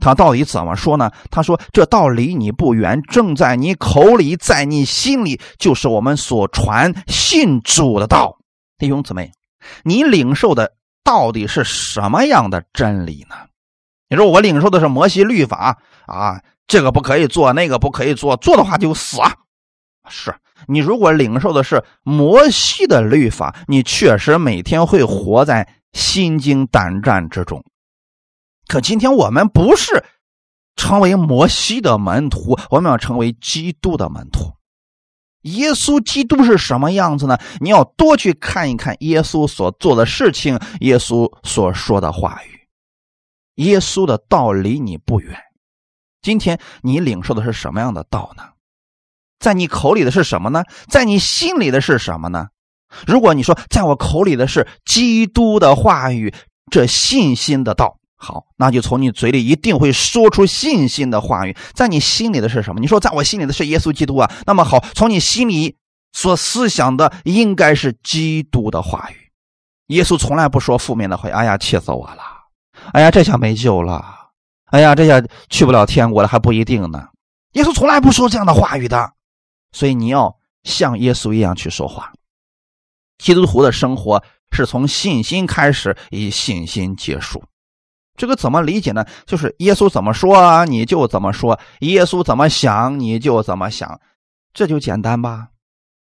他到底怎么说呢？他说：“这道离你不远，正在你口里，在你心里，就是我们所传信主的道。”弟兄姊妹，你领受的到底是什么样的真理呢？你说我领受的是摩西律法啊，这个不可以做，那个不可以做，做的话就死啊。是你如果领受的是摩西的律法，你确实每天会活在心惊胆战之中。可今天我们不是成为摩西的门徒，我们要成为基督的门徒。耶稣基督是什么样子呢？你要多去看一看耶稣所做的事情，耶稣所说的话语。耶稣的道离你不远。今天你领受的是什么样的道呢？在你口里的是什么呢？在你心里的是什么呢？如果你说在我口里的是基督的话语，这信心的道。好，那就从你嘴里一定会说出信心的话语，在你心里的是什么？你说在我心里的是耶稣基督啊，那么好，从你心里所思想的应该是基督的话语。耶稣从来不说负面的话，哎呀，气死我了！哎呀，这下没救了！哎呀，这下去不了天国了，还不一定呢。耶稣从来不说这样的话语的，所以你要像耶稣一样去说话。基督徒的生活是从信心开始，以信心结束。这个怎么理解呢？就是耶稣怎么说啊，你就怎么说；耶稣怎么想，你就怎么想，这就简单吧。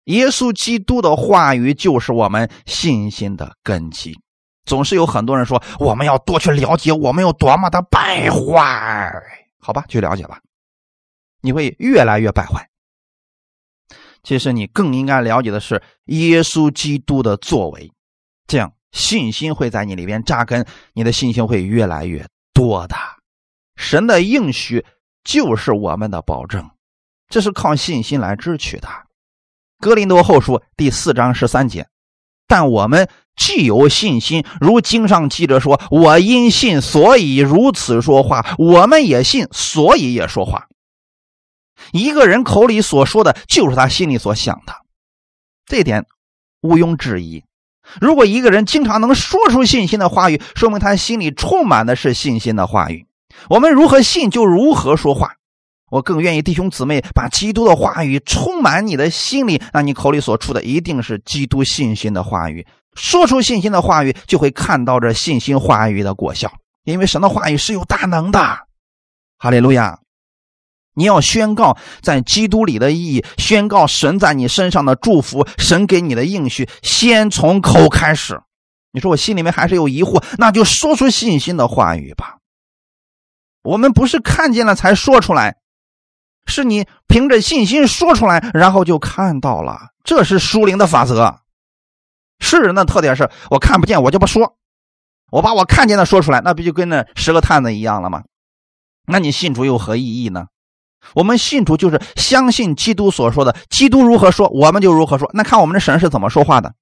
耶稣基督的话语就是我们信心的根基。总是有很多人说，我们要多去了解，我们有多么的败坏。好吧，去了解吧，你会越来越败坏。其实你更应该了解的是耶稣基督的作为，这样。信心会在你里边扎根，你的信心会越来越多的。神的应许就是我们的保证，这是靠信心来支取的。哥林多后书第四章十三节，但我们既有信心，如经上记着说：“我因信，所以如此说话。”我们也信，所以也说话。一个人口里所说的就是他心里所想的，这点毋庸置疑。如果一个人经常能说出信心的话语，说明他心里充满的是信心的话语。我们如何信，就如何说话。我更愿意弟兄姊妹把基督的话语充满你的心里，那你口里所出的一定是基督信心的话语。说出信心的话语，就会看到这信心话语的果效。因为神的话语是有大能的。哈利路亚。你要宣告在基督里的意义，宣告神在你身上的祝福，神给你的应许，先从口开始。你说我心里面还是有疑惑，那就说出信心的话语吧。我们不是看见了才说出来，是你凭着信心说出来，然后就看到了。这是属灵的法则。世人的特点是我看不见，我就不说。我把我看见的说出来，那不就跟那十个探子一样了吗？那你信主有何意义呢？我们信徒就是相信基督所说的，基督如何说，我们就如何说。那看我们的神是怎么说话的？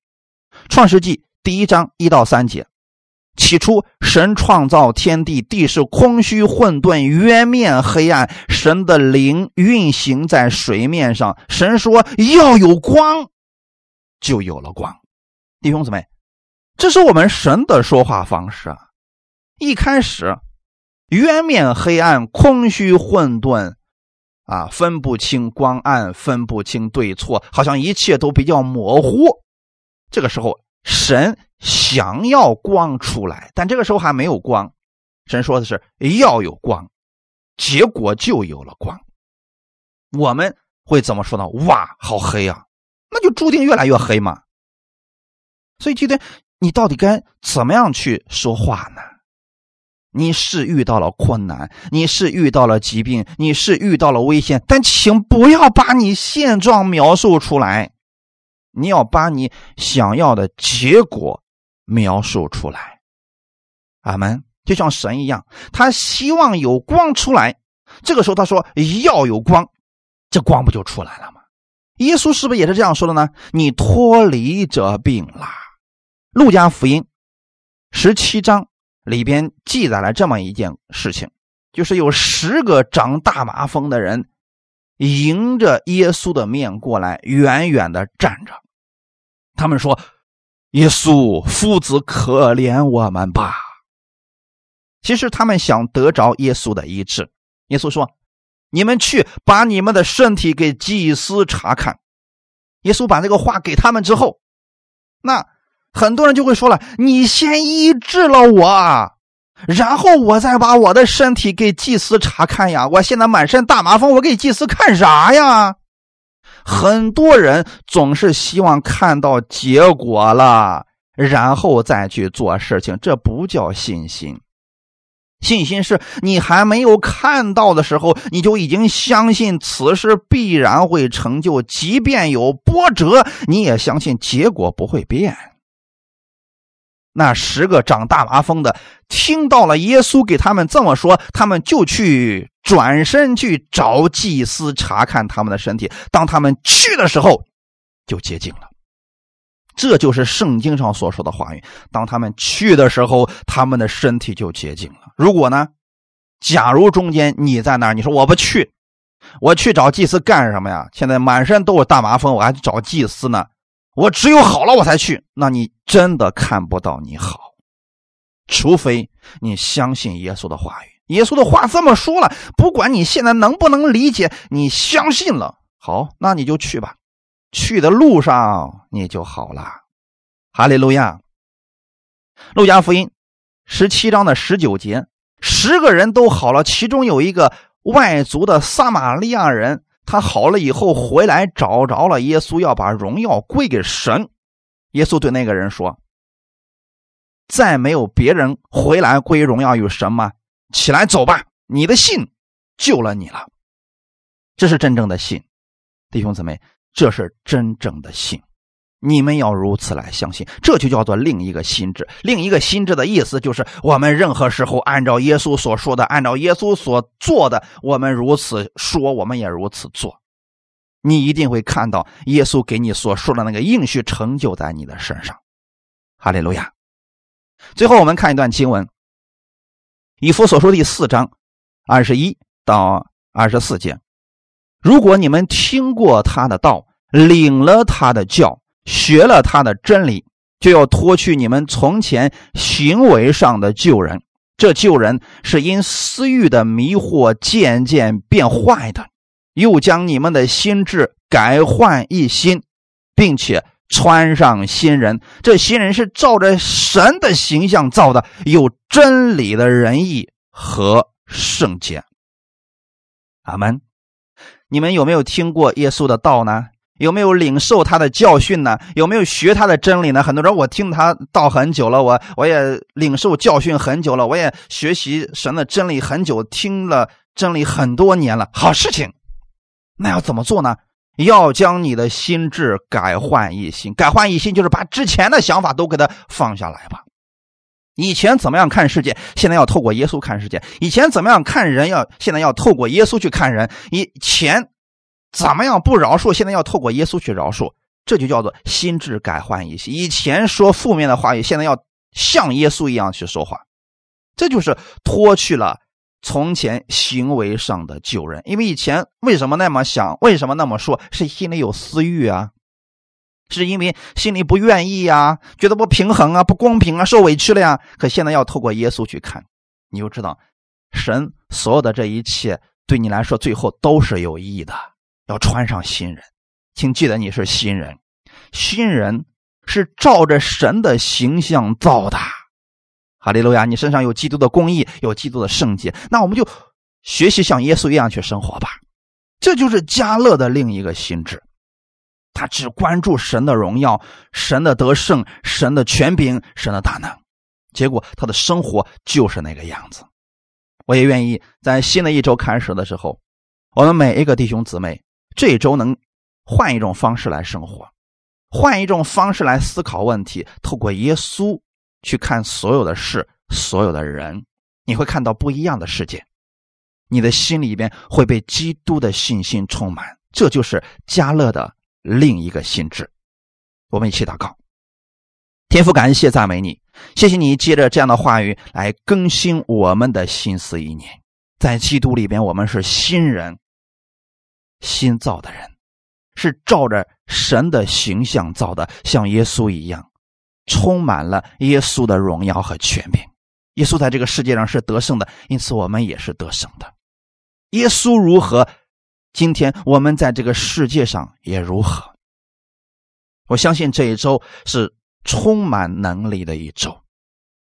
创世纪第一章一到三节：起初，神创造天地，地是空虚混沌，渊面黑暗。神的灵运行在水面上。神说：“要有光，就有了光。”弟兄姊妹，这是我们神的说话方式啊！一开始，渊面黑暗，空虚混沌。啊，分不清光暗，分不清对错，好像一切都比较模糊。这个时候，神想要光出来，但这个时候还没有光。神说的是要有光，结果就有了光。我们会怎么说呢？哇，好黑啊！那就注定越来越黑嘛。所以今天你到底该怎么样去说话呢？你是遇到了困难，你是遇到了疾病，你是遇到了危险，但请不要把你现状描述出来，你要把你想要的结果描述出来。阿门。就像神一样，他希望有光出来，这个时候他说要有光，这光不就出来了吗？耶稣是不是也是这样说的呢？你脱离这病了。路加福音十七章。里边记载了这么一件事情，就是有十个长大麻风的人迎着耶稣的面过来，远远的站着。他们说：“耶稣夫子，可怜我们吧。”其实他们想得着耶稣的医治。耶稣说：“你们去把你们的身体给祭司查看。”耶稣把这个话给他们之后，那。很多人就会说了：“你先医治了我，然后我再把我的身体给祭司查看呀！我现在满身大麻风，我给祭司看啥呀？”很多人总是希望看到结果了，然后再去做事情，这不叫信心。信心是你还没有看到的时候，你就已经相信此事必然会成就，即便有波折，你也相信结果不会变。那十个长大麻风的听到了耶稣给他们这么说，他们就去转身去找祭司查看他们的身体。当他们去的时候，就洁净了。这就是圣经上所说的话语。当他们去的时候，他们的身体就洁净了。如果呢，假如中间你在那儿，你说我不去，我去找祭司干什么呀？现在满身都是大麻风，我还去找祭司呢？我只有好了我才去，那你真的看不到你好，除非你相信耶稣的话语。耶稣的话这么说了，不管你现在能不能理解，你相信了，好，那你就去吧。去的路上你就好了。哈利路亚。路加福音十七章的十九节，十个人都好了，其中有一个外族的撒玛利亚人。他好了以后回来找着了耶稣，要把荣耀归给神。耶稣对那个人说：“再没有别人回来归荣耀与神吗？起来走吧，你的信救了你了。这是真正的信，弟兄姊妹，这是真正的信。”你们要如此来相信，这就叫做另一个心智。另一个心智的意思就是，我们任何时候按照耶稣所说的，按照耶稣所做的，我们如此说，我们也如此做。你一定会看到耶稣给你所说的那个应许成就在你的身上。哈利路亚。最后，我们看一段经文，《以弗所说》第四章二十一到二十四节。如果你们听过他的道，领了他的教。学了他的真理，就要脱去你们从前行为上的旧人。这旧人是因私欲的迷惑渐渐变坏的，又将你们的心智改换一新，并且穿上新人。这新人是照着神的形象造的，有真理的仁义和圣洁。阿门。你们有没有听过耶稣的道呢？有没有领受他的教训呢？有没有学他的真理呢？很多人我听他道很久了，我我也领受教训很久了，我也学习神的真理很久，听了真理很多年了。好事情，那要怎么做呢？要将你的心智改换一新，改换一新就是把之前的想法都给它放下来吧。以前怎么样看世界，现在要透过耶稣看世界；以前怎么样看人，要现在要透过耶稣去看人；以前怎么样不饶恕，现在要透过耶稣去饶恕。这就叫做心智改换一新。以前说负面的话语，现在要像耶稣一样去说话。这就是脱去了。从前行为上的旧人，因为以前为什么那么想，为什么那么说，是心里有私欲啊，是因为心里不愿意呀，觉得不平衡啊，不公平啊，受委屈了呀。可现在要透过耶稣去看，你就知道，神所有的这一切对你来说最后都是有意义的。要穿上新人，请记得你是新人，新人是照着神的形象造的。哈利路亚！你身上有基督的公义，有基督的圣洁，那我们就学习像耶稣一样去生活吧。这就是加勒的另一个心智，他只关注神的荣耀、神的得胜、神的权柄、神的大能，结果他的生活就是那个样子。我也愿意在新的一周开始的时候，我们每一个弟兄姊妹这周能换一种方式来生活，换一种方式来思考问题，透过耶稣。去看所有的事，所有的人，你会看到不一样的世界。你的心里边会被基督的信心充满，这就是加勒的另一个心智。我们一起祷告，天父，感谢赞美你，谢谢你借着这样的话语来更新我们的心思意念。在基督里边，我们是新人，新造的人，是照着神的形象造的，像耶稣一样。充满了耶稣的荣耀和权柄，耶稣在这个世界上是得胜的，因此我们也是得胜的。耶稣如何，今天我们在这个世界上也如何。我相信这一周是充满能力的一周，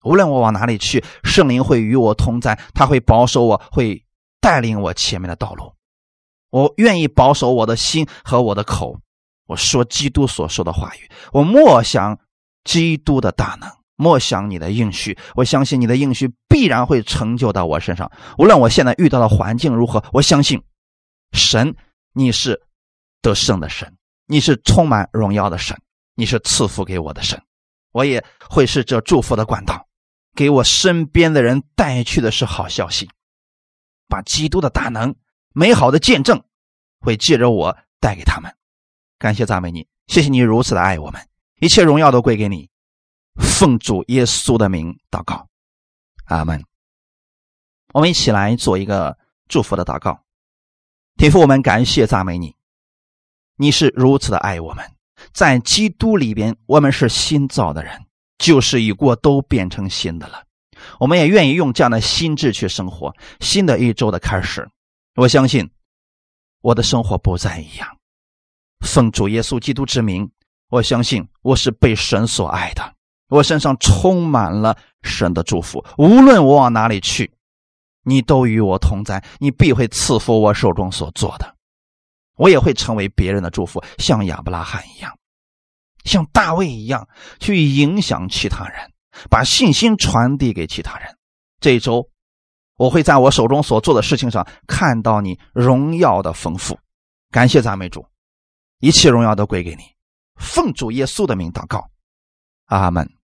无论我往哪里去，圣灵会与我同在，他会保守我，会带领我前面的道路。我愿意保守我的心和我的口，我说基督所说的话语，我默想。基督的大能，莫想你的应许。我相信你的应许必然会成就到我身上。无论我现在遇到的环境如何，我相信神，你是得胜的神，你是充满荣耀的神，你是赐福给我的神。我也会是这祝福的管道，给我身边的人带去的是好消息，把基督的大能、美好的见证会借着我带给他们。感谢赞美你，谢谢你如此的爱我们。一切荣耀都归给你，奉主耶稣的名祷告，阿门。我们一起来做一个祝福的祷告。天父，我们感谢赞美你，你是如此的爱我们，在基督里边，我们是新造的人，旧事已过，都变成新的了。我们也愿意用这样的心智去生活。新的一周的开始，我相信我的生活不再一样。奉主耶稣基督之名。我相信我是被神所爱的，我身上充满了神的祝福。无论我往哪里去，你都与我同在，你必会赐福我手中所做的。我也会成为别人的祝福，像亚伯拉罕一样，像大卫一样，去影响其他人，把信心传递给其他人。这一周，我会在我手中所做的事情上看到你荣耀的丰富。感谢赞美主，一切荣耀都归给你。奉主耶稣的名祷告，阿门。